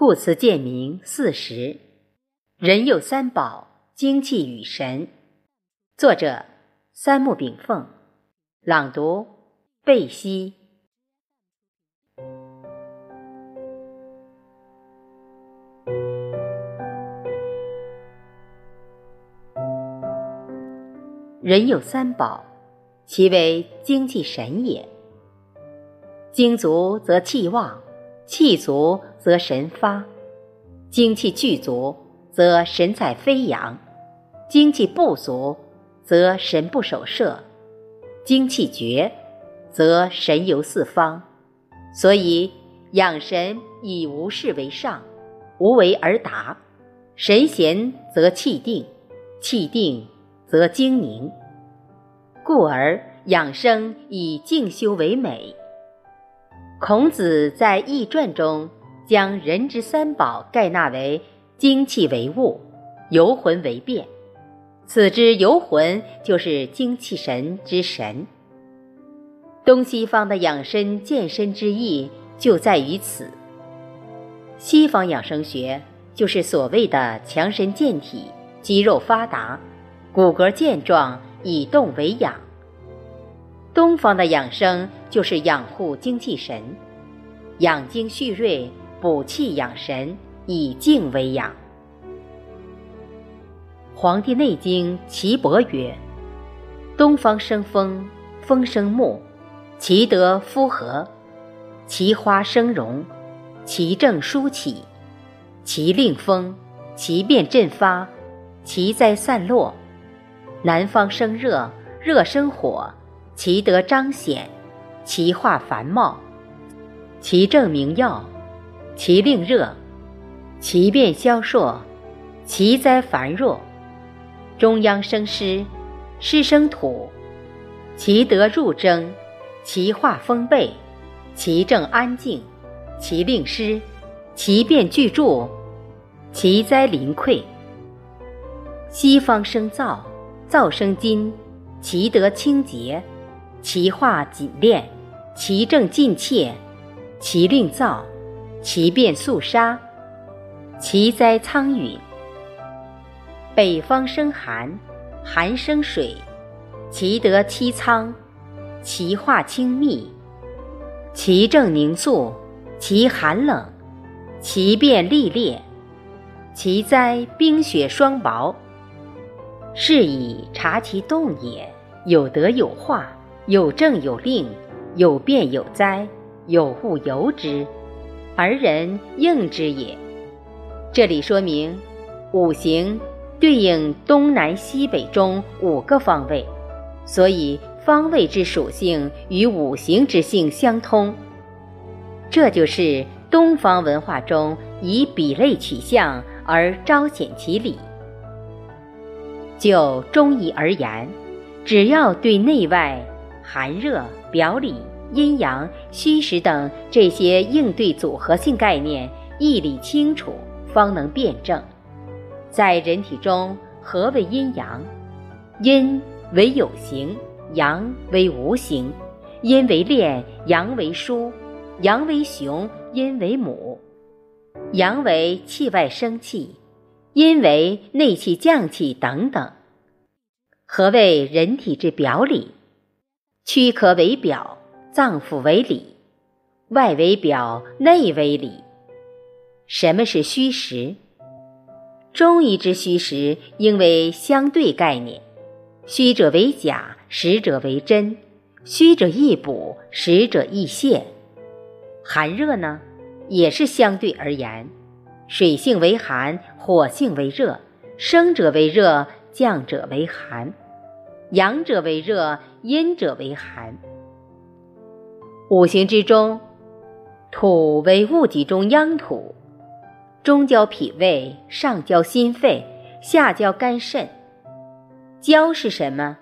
故此见名四时。人有三宝，精气与神。作者：三木炳凤。朗读：贝西。人有三宝，其为精气神也。精足则气旺，气足则神发。精气具足，则神采飞扬；精气不足，则神不守舍；精气绝，则神游四方。所以养神以无事为上，无为而达。神闲则气定，气定则精宁。故而养生以静修为美。孔子在《易传》中将人之三宝概纳为精气为物，游魂为变。此之游魂就是精气神之神。东西方的养生健身之意就在于此。西方养生学就是所谓的强身健体、肌肉发达、骨骼健壮，以动为养。东方的养生就是养护精气神，养精蓄锐，补气养神，以静为养。《黄帝内经·岐伯》曰：“东方生风，风生木，其德夫和；其花生荣，其正舒起；其令风，其变振发；其灾散落。南方生热，热生火。”其德彰显，其化繁茂，其正明耀，其令热，其变消硕，其灾繁弱。中央生湿，湿生土，其德入征，其化丰备，其正安静，其令湿，其变聚注，其灾临溃。西方生燥，燥生金，其德清洁。其化紧练，其正尽切，其令燥，其变肃杀，其灾苍陨。北方生寒，寒生水，其德凄苍，其化清密，其正凝肃，其寒冷，其变历烈，其灾冰雪霜雹。是以察其动也，有德有化。有政有令，有变有灾，有物由之，而人应之也。这里说明五行对应东南西北中五个方位，所以方位之属性与五行之性相通。这就是东方文化中以比类取象而彰显其理。就中医而言，只要对内外。寒热、表里、阴阳、虚实等这些应对组合性概念义理清楚，方能辩证。在人体中，何为阴阳？阴为有形，阳为无形。阴为炼，阳为疏；阳为雄，阴为母。阳为气外生气，阴为内气降气等等。何谓人体之表里？躯壳为表，脏腑为里，外为表，内为里。什么是虚实？中医之虚实应为相对概念，虚者为假，实者为真；虚者易补，实者易泄。寒热呢，也是相对而言，水性为寒，火性为热，生者为热，降者为寒。阳者为热，阴者为寒。五行之中，土为物体中央土，中焦脾胃，上焦心肺，下焦肝肾。焦是什么？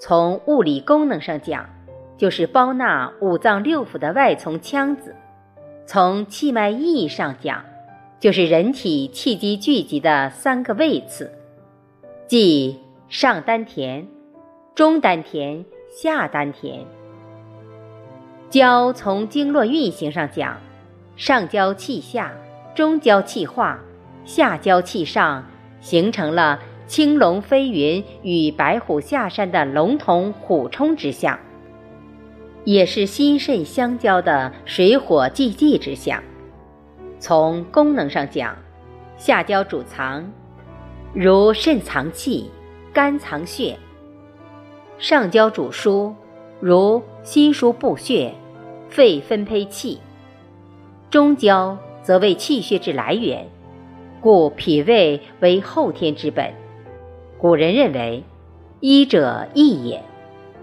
从物理功能上讲，就是包纳五脏六腑的外从腔子；从气脉意义上讲，就是人体气机聚集的三个位次，即上丹田。中丹田、下丹田，焦从经络运行上讲，上焦气下，中焦气化，下焦气上，形成了青龙飞云与白虎下山的龙同虎冲之象，也是心肾相交的水火既济之象。从功能上讲，下焦主藏，如肾藏气，肝藏血；上焦主疏，如心输布血，肺分配气；中焦则为气血之来源，故脾胃为后天之本。古人认为，医者义也，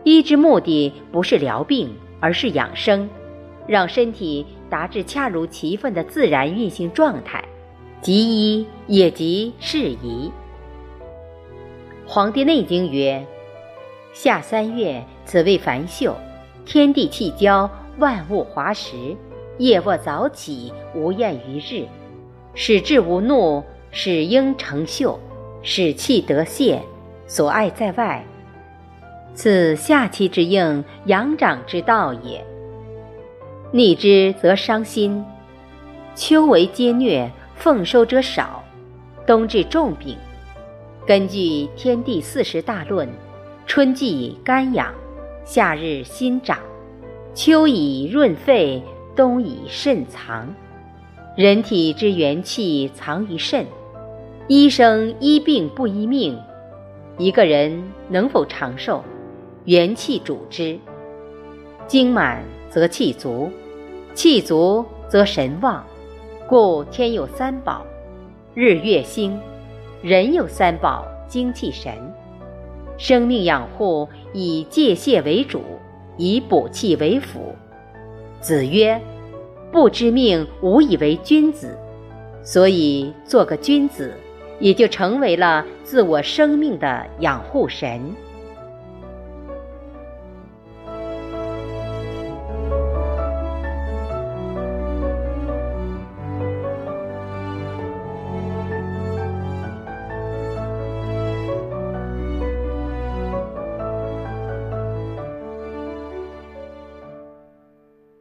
医之目的不是疗病，而是养生。让身体达至恰如其分的自然运行状态，即医也即适宜。《黄帝内经》曰：“夏三月，此谓繁秀，天地气交，万物华实。夜卧早起，无厌于日，使志无怒，使应成秀，使气得泄，所爱在外。此夏气之应，阳长之道也。”逆之则伤心，秋为皆虐，奉收者少，冬至重病。根据《天地四时大论》，春季肝养，夏日心长，秋以润肺，冬以肾藏。人体之元气藏于肾，医生医病不医命。一个人能否长寿，元气主之。精满则气足。气足则神旺，故天有三宝：日月星；人有三宝：精气神。生命养护以戒泄为主，以补气为辅。子曰：“不知命，无以为君子。”所以，做个君子，也就成为了自我生命的养护神。